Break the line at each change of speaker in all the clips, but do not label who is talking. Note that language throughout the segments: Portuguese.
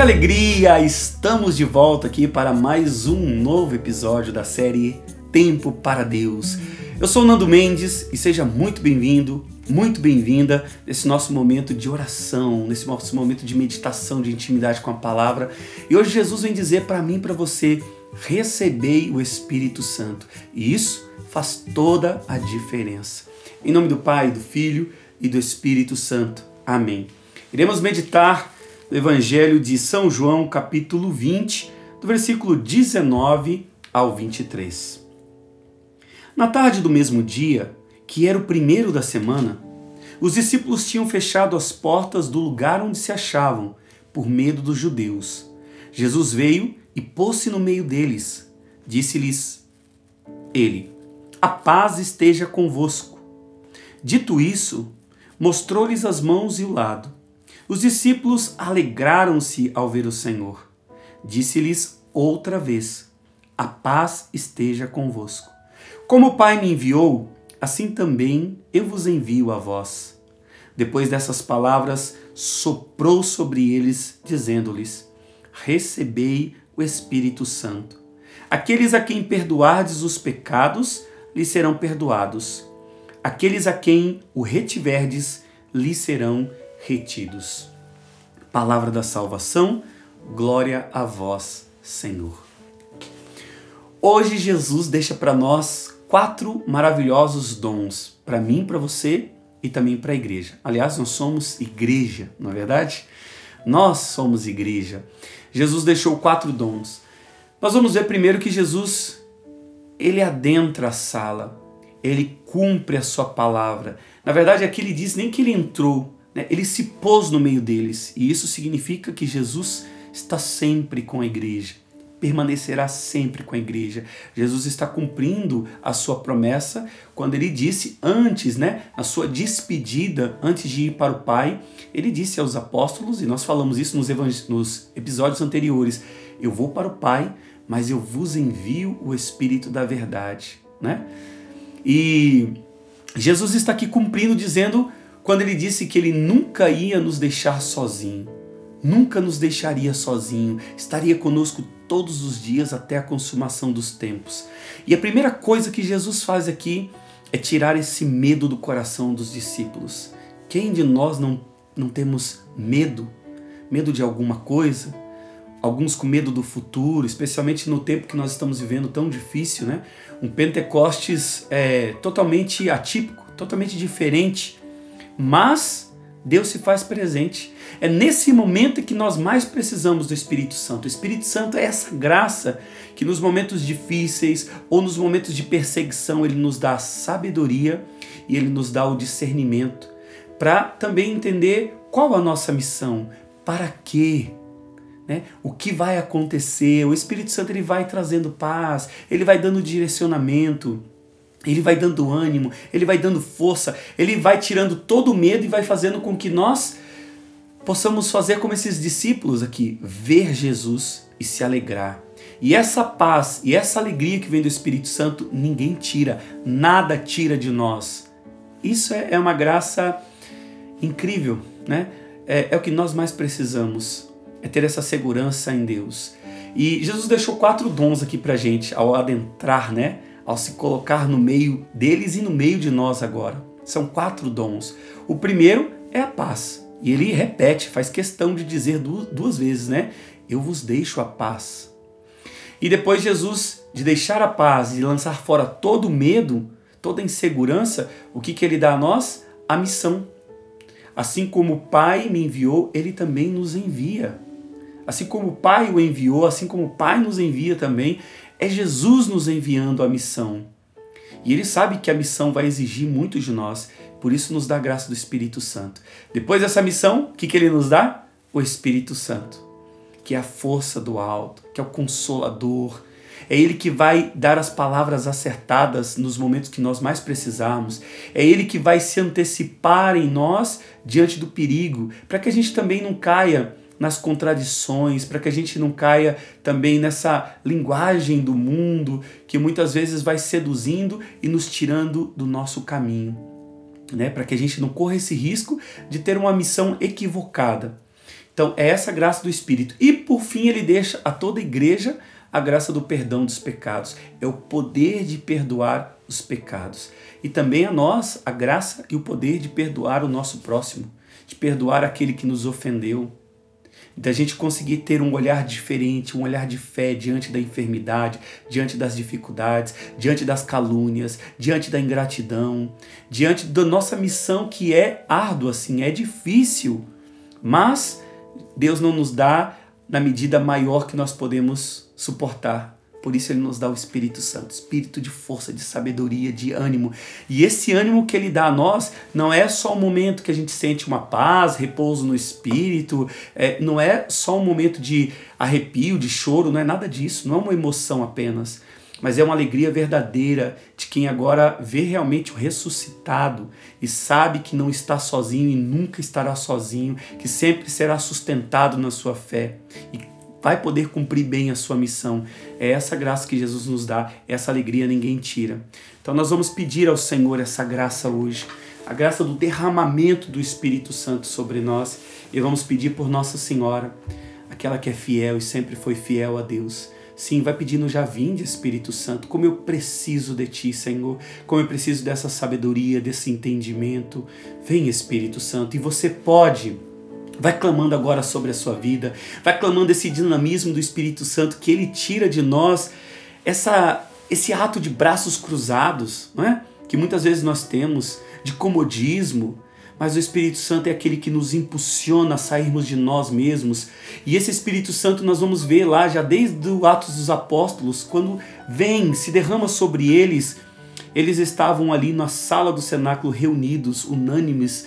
Que alegria! Estamos de volta aqui para mais um novo episódio da série Tempo para Deus. Eu sou Nando Mendes e seja muito bem-vindo, muito bem-vinda nesse nosso momento de oração, nesse nosso momento de meditação, de intimidade com a palavra. E hoje Jesus vem dizer para mim e para você: recebei o Espírito Santo. E isso faz toda a diferença. Em nome do Pai, do Filho e do Espírito Santo. Amém. Iremos meditar no Evangelho de São João, capítulo 20, do versículo 19 ao 23. Na tarde do mesmo dia, que era o primeiro da semana, os discípulos tinham fechado as portas do lugar onde se achavam, por medo dos judeus. Jesus veio e pôs-se no meio deles. Disse-lhes ele: A paz esteja convosco. Dito isso, mostrou-lhes as mãos e o lado. Os discípulos alegraram-se ao ver o Senhor. Disse-lhes outra vez: A paz esteja convosco. Como o Pai me enviou, assim também eu vos envio a vós. Depois dessas palavras, soprou sobre eles, dizendo-lhes: Recebei o Espírito Santo. Aqueles a quem perdoardes os pecados, lhes serão perdoados. Aqueles a quem o retiverdes, lhes serão retidos. Palavra da salvação, glória a vós, Senhor. Hoje Jesus deixa para nós quatro maravilhosos dons, para mim, para você e também para a igreja. Aliás, nós somos igreja, não é verdade? Nós somos igreja. Jesus deixou quatro dons. Nós vamos ver primeiro que Jesus ele adentra a sala, ele cumpre a sua palavra. Na verdade, aqui ele diz nem que ele entrou? Ele se pôs no meio deles e isso significa que Jesus está sempre com a igreja, permanecerá sempre com a igreja. Jesus está cumprindo a sua promessa quando ele disse antes, né, na sua despedida, antes de ir para o Pai, ele disse aos apóstolos, e nós falamos isso nos, nos episódios anteriores: Eu vou para o Pai, mas eu vos envio o Espírito da Verdade. Né? E Jesus está aqui cumprindo, dizendo quando ele disse que ele nunca ia nos deixar sozinho, nunca nos deixaria sozinho, estaria conosco todos os dias até a consumação dos tempos. E a primeira coisa que Jesus faz aqui é tirar esse medo do coração dos discípulos. Quem de nós não, não temos medo? Medo de alguma coisa? Alguns com medo do futuro, especialmente no tempo que nós estamos vivendo tão difícil, né? Um Pentecostes é, totalmente atípico, totalmente diferente mas Deus se faz presente. É nesse momento que nós mais precisamos do Espírito Santo. O Espírito Santo é essa graça que nos momentos difíceis ou nos momentos de perseguição ele nos dá a sabedoria e ele nos dá o discernimento para também entender qual a nossa missão, para quê, né? O que vai acontecer? O Espírito Santo ele vai trazendo paz, ele vai dando direcionamento. Ele vai dando ânimo, ele vai dando força, ele vai tirando todo o medo e vai fazendo com que nós possamos fazer como esses discípulos aqui, ver Jesus e se alegrar. E essa paz e essa alegria que vem do Espírito Santo, ninguém tira, nada tira de nós. Isso é, é uma graça incrível, né? É, é o que nós mais precisamos, é ter essa segurança em Deus. E Jesus deixou quatro dons aqui pra gente ao adentrar, né? Ao se colocar no meio deles e no meio de nós agora. São quatro dons. O primeiro é a paz. E ele repete, faz questão de dizer duas vezes, né? Eu vos deixo a paz. E depois Jesus, de deixar a paz e lançar fora todo o medo, toda a insegurança, o que, que ele dá a nós? A missão. Assim como o Pai me enviou, ele também nos envia. Assim como o Pai o enviou, assim como o Pai nos envia também, é Jesus nos enviando a missão. E ele sabe que a missão vai exigir muito de nós, por isso nos dá a graça do Espírito Santo. Depois dessa missão, o que, que ele nos dá? O Espírito Santo, que é a força do alto, que é o consolador. É Ele que vai dar as palavras acertadas nos momentos que nós mais precisarmos. É Ele que vai se antecipar em nós diante do perigo, para que a gente também não caia nas contradições, para que a gente não caia também nessa linguagem do mundo que muitas vezes vai seduzindo e nos tirando do nosso caminho. Né? Para que a gente não corra esse risco de ter uma missão equivocada. Então, é essa graça do Espírito. E por fim, ele deixa a toda a igreja a graça do perdão dos pecados. É o poder de perdoar os pecados. E também a nós a graça e o poder de perdoar o nosso próximo, de perdoar aquele que nos ofendeu, da gente conseguir ter um olhar diferente, um olhar de fé diante da enfermidade, diante das dificuldades, diante das calúnias, diante da ingratidão, diante da nossa missão que é árdua, assim, é difícil, mas Deus não nos dá na medida maior que nós podemos suportar. Por isso ele nos dá o Espírito Santo, espírito de força, de sabedoria, de ânimo. E esse ânimo que ele dá a nós não é só o momento que a gente sente uma paz, repouso no espírito, é, não é só um momento de arrepio, de choro, não é nada disso, não é uma emoção apenas, mas é uma alegria verdadeira de quem agora vê realmente o ressuscitado e sabe que não está sozinho e nunca estará sozinho, que sempre será sustentado na sua fé e vai poder cumprir bem a sua missão. É essa graça que Jesus nos dá, essa alegria ninguém tira. Então nós vamos pedir ao Senhor essa graça hoje, a graça do derramamento do Espírito Santo sobre nós, e vamos pedir por Nossa Senhora, aquela que é fiel e sempre foi fiel a Deus. Sim, vai pedindo já vinde, Espírito Santo, como eu preciso de Ti, Senhor, como eu preciso dessa sabedoria, desse entendimento. Vem, Espírito Santo, e você pode Vai clamando agora sobre a sua vida, vai clamando esse dinamismo do Espírito Santo que ele tira de nós essa esse ato de braços cruzados, não é? Que muitas vezes nós temos de comodismo, mas o Espírito Santo é aquele que nos impulsiona a sairmos de nós mesmos. E esse Espírito Santo nós vamos ver lá já desde o Atos dos Apóstolos, quando vem, se derrama sobre eles. Eles estavam ali na sala do cenáculo reunidos, unânimes,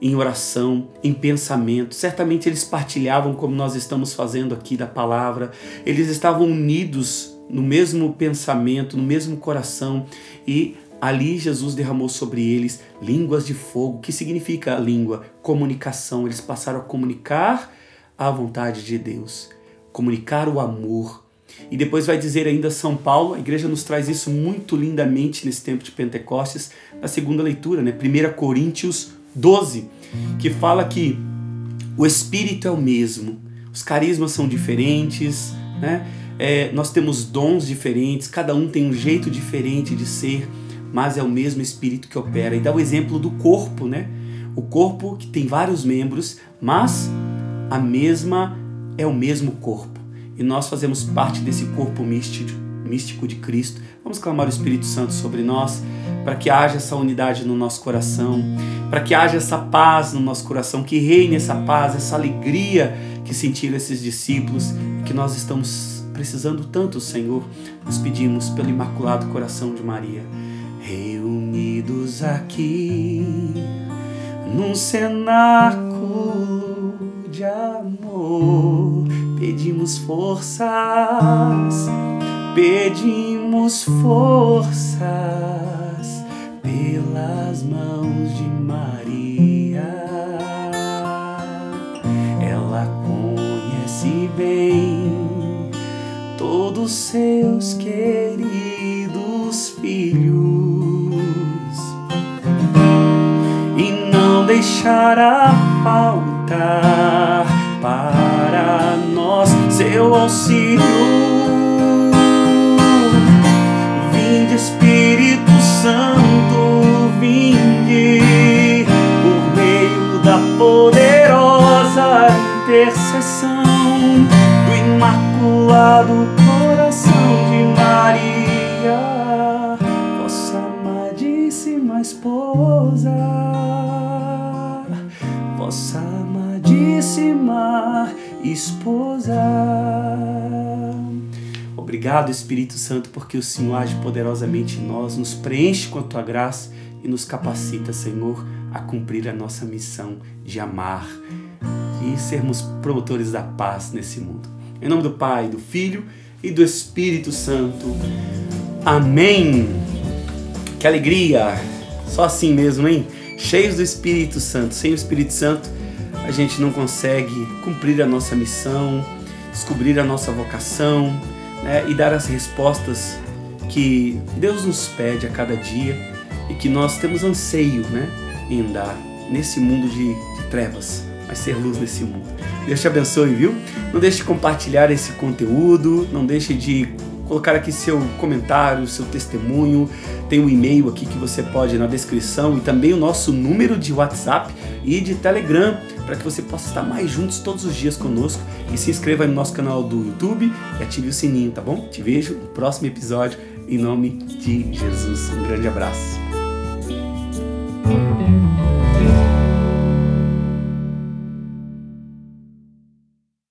em oração, em pensamento. Certamente eles partilhavam como nós estamos fazendo aqui da palavra. Eles estavam unidos no mesmo pensamento, no mesmo coração e ali Jesus derramou sobre eles línguas de fogo. que significa língua? Comunicação. Eles passaram a comunicar a vontade de Deus, comunicar o amor. E depois vai dizer ainda São Paulo, a igreja nos traz isso muito lindamente nesse tempo de Pentecostes, na segunda leitura, né? 1 Coríntios 12, que fala que o Espírito é o mesmo, os carismas são diferentes, né? É, nós temos dons diferentes, cada um tem um jeito diferente de ser, mas é o mesmo Espírito que opera. E dá o exemplo do corpo, né? O corpo que tem vários membros, mas a mesma é o mesmo corpo. E nós fazemos parte desse corpo místico, místico de Cristo. Vamos clamar o Espírito Santo sobre nós, para que haja essa unidade no nosso coração, para que haja essa paz no nosso coração, que reine essa paz, essa alegria que sentiram esses discípulos, que nós estamos precisando tanto, Senhor. Nós pedimos pelo Imaculado Coração de Maria, reunidos aqui num cenáculo de amor, pedimos forças, pedimos forças pelas mãos de Maria. Ela conhece bem todos seus queridos filhos e não deixará faltar para nós seu auxílio. Vossa amadíssima esposa. Obrigado, Espírito Santo, porque o Senhor age poderosamente em nós, nos preenche com a tua graça e nos capacita, Senhor, a cumprir a nossa missão de amar e sermos promotores da paz nesse mundo. Em nome do Pai, do Filho e do Espírito Santo. Amém. Que alegria! Só assim mesmo, hein? Cheios do Espírito Santo. Sem o Espírito Santo, a gente não consegue cumprir a nossa missão, descobrir a nossa vocação né? e dar as respostas que Deus nos pede a cada dia e que nós temos anseio né, em andar nesse mundo de, de trevas. mas ser luz nesse mundo. Deus te abençoe, viu? Não deixe de compartilhar esse conteúdo, não deixe de colocar aqui seu comentário, seu testemunho. Tem um e-mail aqui que você pode na descrição e também o nosso número de WhatsApp e de Telegram para que você possa estar mais juntos todos os dias conosco e se inscreva no nosso canal do YouTube e ative o sininho, tá bom? Te vejo no próximo episódio em nome de Jesus. Um grande abraço.